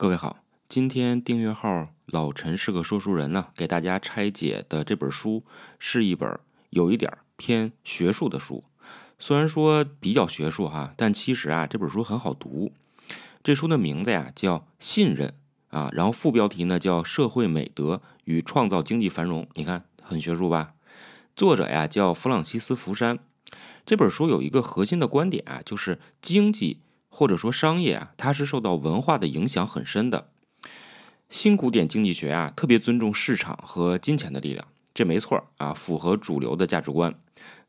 各位好，今天订阅号老陈是个说书人呢，给大家拆解的这本书是一本有一点偏学术的书。虽然说比较学术哈，但其实啊这本书很好读。这书的名字呀叫《信任》啊，然后副标题呢叫《社会美德与创造经济繁荣》。你看很学术吧？作者呀叫弗朗西斯·福山。这本书有一个核心的观点啊，就是经济。或者说商业啊，它是受到文化的影响很深的。新古典经济学啊，特别尊重市场和金钱的力量，这没错啊，符合主流的价值观。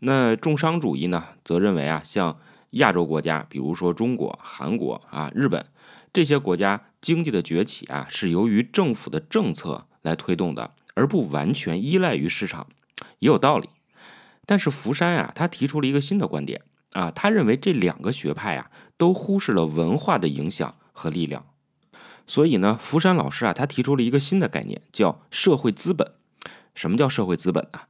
那重商主义呢，则认为啊，像亚洲国家，比如说中国、韩国啊、日本这些国家经济的崛起啊，是由于政府的政策来推动的，而不完全依赖于市场，也有道理。但是福山啊，他提出了一个新的观点。啊，他认为这两个学派啊，都忽视了文化的影响和力量。所以呢，福山老师啊，他提出了一个新的概念，叫社会资本。什么叫社会资本呢？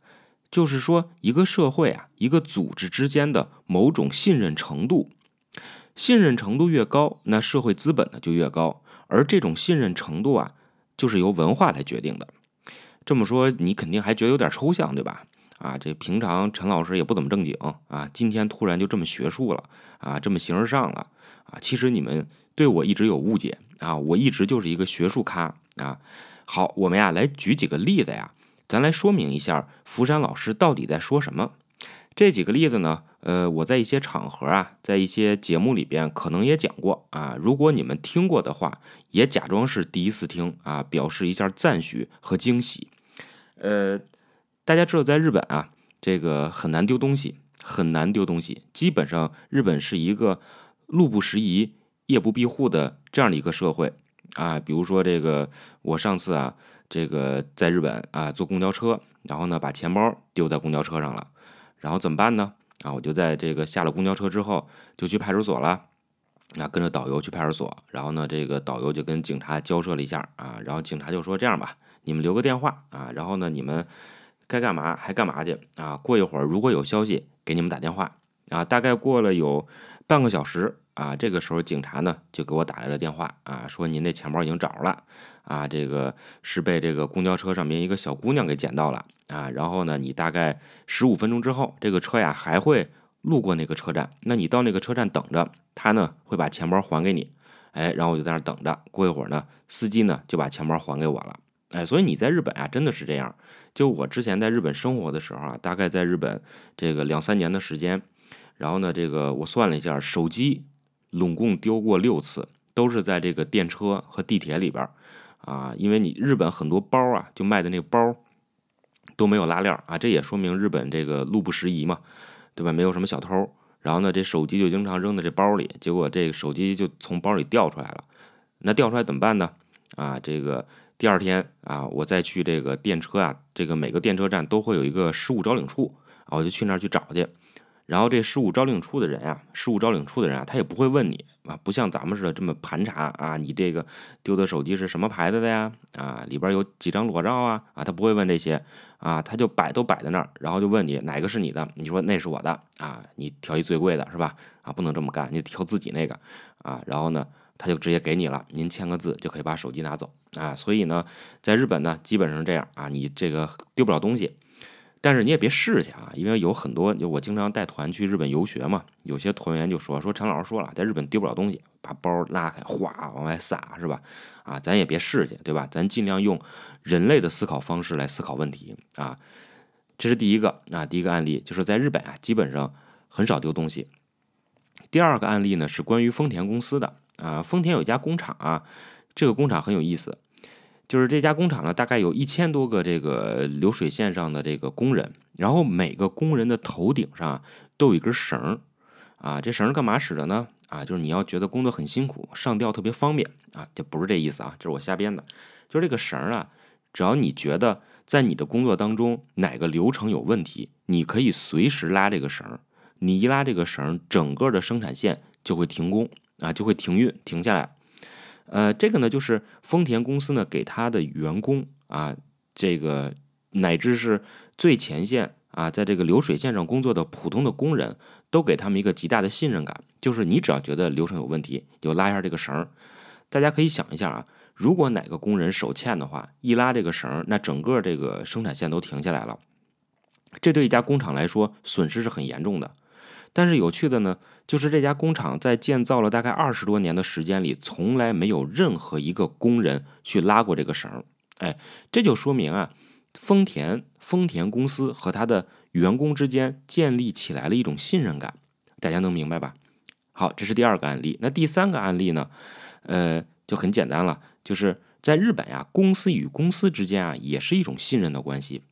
就是说，一个社会啊，一个组织之间的某种信任程度，信任程度越高，那社会资本呢就越高。而这种信任程度啊，就是由文化来决定的。这么说，你肯定还觉得有点抽象，对吧？啊，这平常陈老师也不怎么正经啊，今天突然就这么学术了啊，这么形而上了啊。其实你们对我一直有误解啊，我一直就是一个学术咖啊。好，我们呀来举几个例子呀，咱来说明一下福山老师到底在说什么。这几个例子呢，呃，我在一些场合啊，在一些节目里边可能也讲过啊。如果你们听过的话，也假装是第一次听啊，表示一下赞许和惊喜。呃。大家知道，在日本啊，这个很难丢东西，很难丢东西。基本上，日本是一个路不拾遗、夜不闭户的这样的一个社会啊。比如说，这个我上次啊，这个在日本啊坐公交车，然后呢把钱包丢在公交车上了，然后怎么办呢？啊，我就在这个下了公交车之后就去派出所了，啊，跟着导游去派出所，然后呢，这个导游就跟警察交涉了一下啊，然后警察就说这样吧，你们留个电话啊，然后呢，你们。该干嘛还干嘛去啊！过一会儿如果有消息给你们打电话啊。大概过了有半个小时啊，这个时候警察呢就给我打来了电话啊，说您那钱包已经找着了啊，这个是被这个公交车上面一个小姑娘给捡到了啊。然后呢，你大概十五分钟之后，这个车呀还会路过那个车站，那你到那个车站等着，他呢会把钱包还给你。哎，然后我就在那等着，过一会儿呢，司机呢就把钱包还给我了。哎，所以你在日本啊，真的是这样。就我之前在日本生活的时候啊，大概在日本这个两三年的时间，然后呢，这个我算了一下，手机拢共丢过六次，都是在这个电车和地铁里边啊。因为你日本很多包啊，就卖的那个包都没有拉链啊，这也说明日本这个路不拾遗嘛，对吧？没有什么小偷，然后呢，这手机就经常扔在这包里，结果这个手机就从包里掉出来了。那掉出来怎么办呢？啊，这个。第二天啊，我再去这个电车啊，这个每个电车站都会有一个失物招领处啊，我就去那儿去找去。然后这失物招领处的人啊，失物招领处的人啊，他也不会问你啊，不像咱们似的这么盘查啊，你这个丢的手机是什么牌子的呀？啊，里边有几张裸照啊？啊，他不会问这些啊，他就摆都摆在那儿，然后就问你哪个是你的？你说那是我的啊，你挑一最贵的是吧？啊，不能这么干，你挑自己那个啊，然后呢？他就直接给你了，您签个字就可以把手机拿走啊。所以呢，在日本呢，基本上这样啊，你这个丢不了东西，但是你也别试去啊，因为有很多，就我经常带团去日本游学嘛，有些团员就说说陈老师说了，在日本丢不了东西，把包拉开，哗往外撒是吧？啊，咱也别试去，对吧？咱尽量用人类的思考方式来思考问题啊。这是第一个啊，第一个案例就是在日本啊，基本上很少丢东西。第二个案例呢是关于丰田公司的。啊，丰田有一家工厂啊，这个工厂很有意思，就是这家工厂呢，大概有一千多个这个流水线上的这个工人，然后每个工人的头顶上都有一根绳儿，啊，这绳儿干嘛使的呢？啊，就是你要觉得工作很辛苦，上吊特别方便啊，这不是这意思啊，这是我瞎编的，就是这个绳儿啊，只要你觉得在你的工作当中哪个流程有问题，你可以随时拉这个绳儿，你一拉这个绳，整个的生产线就会停工。啊，就会停运停下来，呃，这个呢，就是丰田公司呢给他的员工啊，这个乃至是最前线啊，在这个流水线上工作的普通的工人都给他们一个极大的信任感，就是你只要觉得流程有问题，就拉一下这个绳儿，大家可以想一下啊，如果哪个工人手欠的话，一拉这个绳儿，那整个这个生产线都停下来了。这对一家工厂来说，损失是很严重的。但是有趣的呢，就是这家工厂在建造了大概二十多年的时间里，从来没有任何一个工人去拉过这个绳儿。哎，这就说明啊，丰田丰田公司和他的员工之间建立起来了一种信任感。大家能明白吧？好，这是第二个案例。那第三个案例呢？呃，就很简单了，就是在日本呀，公司与公司之间啊，也是一种信任的关系。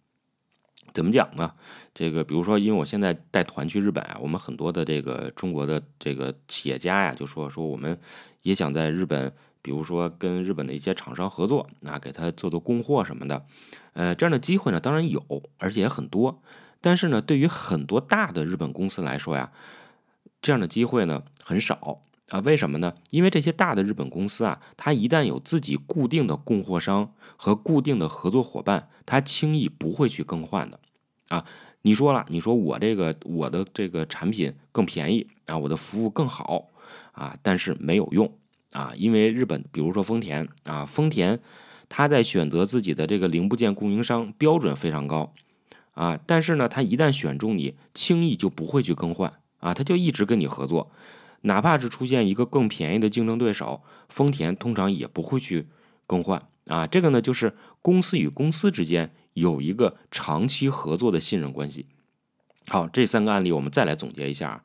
怎么讲呢？这个比如说，因为我现在带团去日本啊，我们很多的这个中国的这个企业家呀，就说说我们也想在日本，比如说跟日本的一些厂商合作，那给他做做供货什么的。呃，这样的机会呢，当然有，而且也很多。但是呢，对于很多大的日本公司来说呀，这样的机会呢很少啊。为什么呢？因为这些大的日本公司啊，它一旦有自己固定的供货商和固定的合作伙伴，它轻易不会去更换的。啊，你说了，你说我这个我的这个产品更便宜啊，我的服务更好啊，但是没有用啊，因为日本，比如说丰田啊，丰田他在选择自己的这个零部件供应商标准非常高啊，但是呢，他一旦选中你，轻易就不会去更换啊，他就一直跟你合作，哪怕是出现一个更便宜的竞争对手，丰田通常也不会去更换啊，这个呢，就是公司与公司之间。有一个长期合作的信任关系。好，这三个案例我们再来总结一下：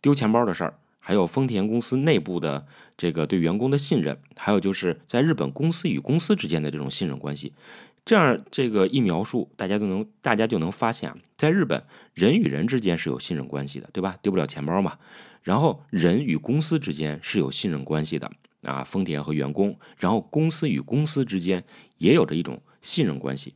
丢钱包的事儿，还有丰田公司内部的这个对员工的信任，还有就是在日本公司与公司之间的这种信任关系。这样这个一描述，大家都能大家就能发现啊，在日本人与人之间是有信任关系的，对吧？丢不了钱包嘛。然后人与公司之间是有信任关系的啊，丰田和员工，然后公司与公司之间也有着一种信任关系。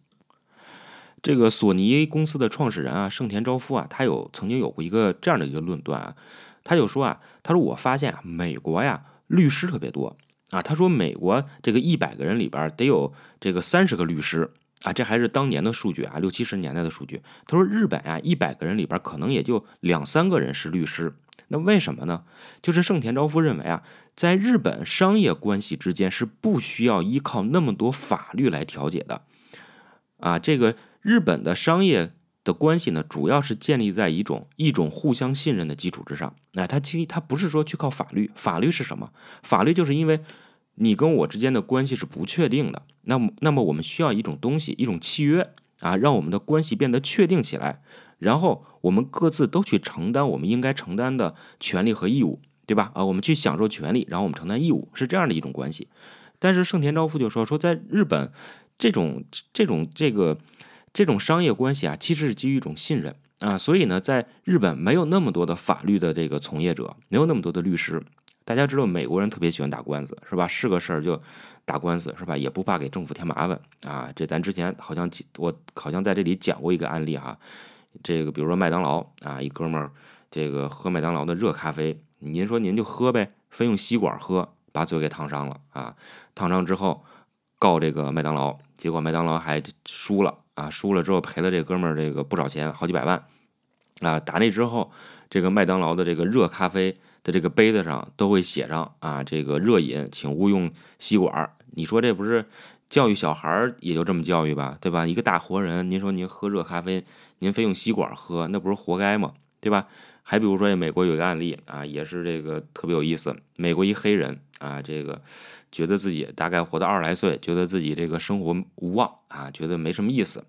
这个索尼公司的创始人啊，盛田昭夫啊，他有曾经有过一个这样的一个论断啊，他就说啊，他说我发现啊，美国呀律师特别多啊，他说美国这个一百个人里边得有这个三十个律师啊，这还是当年的数据啊，六七十年代的数据。他说日本啊，一百个人里边可能也就两三个人是律师，那为什么呢？就是盛田昭夫认为啊，在日本商业关系之间是不需要依靠那么多法律来调解的啊，这个。日本的商业的关系呢，主要是建立在一种一种互相信任的基础之上。哎，它其实它不是说去靠法律，法律是什么？法律就是因为你跟我之间的关系是不确定的，那么那么我们需要一种东西，一种契约啊，让我们的关系变得确定起来，然后我们各自都去承担我们应该承担的权利和义务，对吧？啊，我们去享受权利，然后我们承担义务，是这样的一种关系。但是盛田昭夫就说说，在日本这种这种这个。这种商业关系啊，其实是基于一种信任啊，所以呢，在日本没有那么多的法律的这个从业者，没有那么多的律师。大家知道，美国人特别喜欢打官司，是吧？是个事儿就打官司，是吧？也不怕给政府添麻烦啊。这咱之前好像我好像在这里讲过一个案例哈，这个比如说麦当劳啊，一哥们儿这个喝麦当劳的热咖啡，您说您就喝呗，非用吸管喝，把嘴给烫伤了啊。烫伤之后告这个麦当劳，结果麦当劳还输了。啊，输了之后赔了这哥们儿这个不少钱，好几百万。啊，打那之后，这个麦当劳的这个热咖啡的这个杯子上都会写上啊，这个热饮请勿用吸管。你说这不是教育小孩也就这么教育吧，对吧？一个大活人，您说您喝热咖啡，您非用吸管喝，那不是活该吗？对吧？还比如说，美国有一个案例啊，也是这个特别有意思。美国一黑人啊，这个觉得自己大概活到二十来岁，觉得自己这个生活无望啊，觉得没什么意思，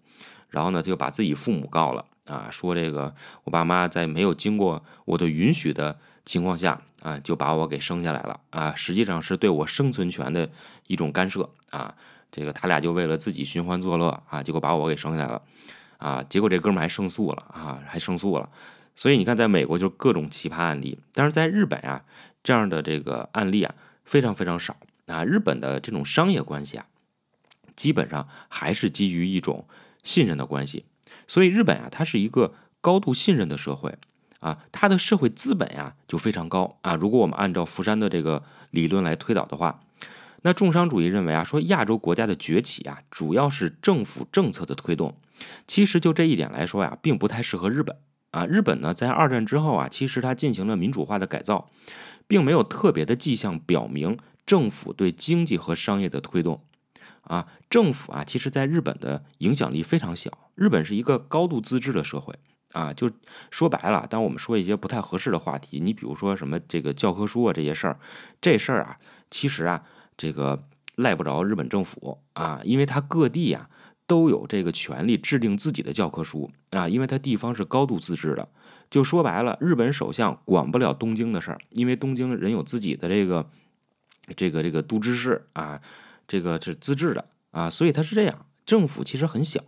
然后呢，就把自己父母告了啊，说这个我爸妈在没有经过我的允许的情况下啊，就把我给生下来了啊，实际上是对我生存权的一种干涉啊。这个他俩就为了自己寻欢作乐啊，结果把我给生下来了啊，结果这哥们还胜诉了啊，还胜诉了。所以你看，在美国就是各种奇葩案例，但是在日本啊，这样的这个案例啊非常非常少啊。日本的这种商业关系啊，基本上还是基于一种信任的关系。所以日本啊，它是一个高度信任的社会啊，它的社会资本呀就非常高啊。如果我们按照福山的这个理论来推导的话，那重商主义认为啊，说亚洲国家的崛起啊，主要是政府政策的推动。其实就这一点来说呀，并不太适合日本。啊，日本呢，在二战之后啊，其实它进行了民主化的改造，并没有特别的迹象表明政府对经济和商业的推动。啊，政府啊，其实在日本的影响力非常小。日本是一个高度自治的社会啊，就说白了，当我们说一些不太合适的话题，你比如说什么这个教科书啊这些事儿，这事儿啊，其实啊，这个赖不着日本政府啊，因为它各地呀都有这个权利制定自己的教科书啊，因为它地方是高度自治的。就说白了，日本首相管不了东京的事儿，因为东京人有自己的这个这个这个都知事啊。这个是自治的啊，所以它是这样，政府其实很小。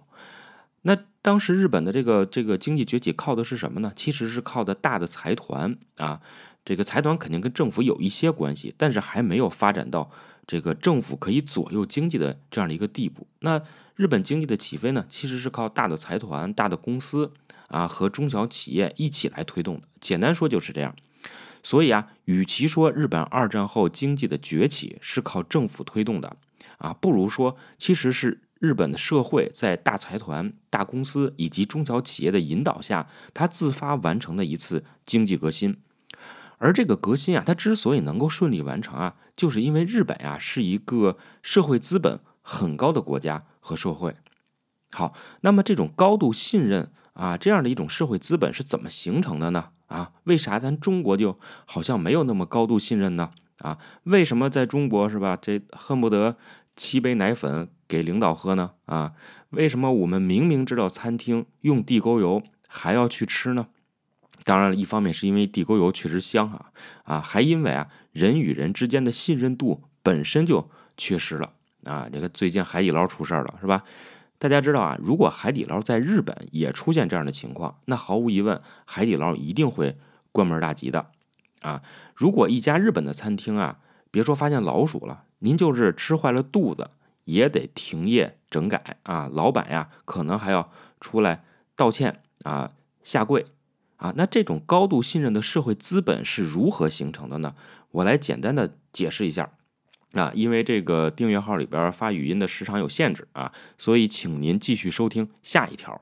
那当时日本的这个这个经济崛起靠的是什么呢？其实是靠的大的财团啊，这个财团肯定跟政府有一些关系，但是还没有发展到这个政府可以左右经济的这样的一个地步。那日本经济的起飞呢，其实是靠大的财团、大的公司啊和中小企业一起来推动的。简单说就是这样。所以啊，与其说日本二战后经济的崛起是靠政府推动的，啊，不如说其实是日本的社会在大财团、大公司以及中小企业的引导下，它自发完成的一次经济革新。而这个革新啊，它之所以能够顺利完成啊，就是因为日本啊是一个社会资本很高的国家和社会。好，那么这种高度信任啊，这样的一种社会资本是怎么形成的呢？啊，为啥咱中国就好像没有那么高度信任呢？啊，为什么在中国是吧？这恨不得沏杯奶粉给领导喝呢？啊，为什么我们明明知道餐厅用地沟油还要去吃呢？当然了，一方面是因为地沟油确实香啊，啊，还因为啊人与人之间的信任度本身就缺失了啊。这个最近海底捞出事儿了，是吧？大家知道啊，如果海底捞在日本也出现这样的情况，那毫无疑问，海底捞一定会关门大吉的啊！如果一家日本的餐厅啊，别说发现老鼠了，您就是吃坏了肚子，也得停业整改啊！老板呀，可能还要出来道歉啊，下跪啊！那这种高度信任的社会资本是如何形成的呢？我来简单的解释一下。啊，因为这个订阅号里边发语音的时长有限制啊，所以请您继续收听下一条。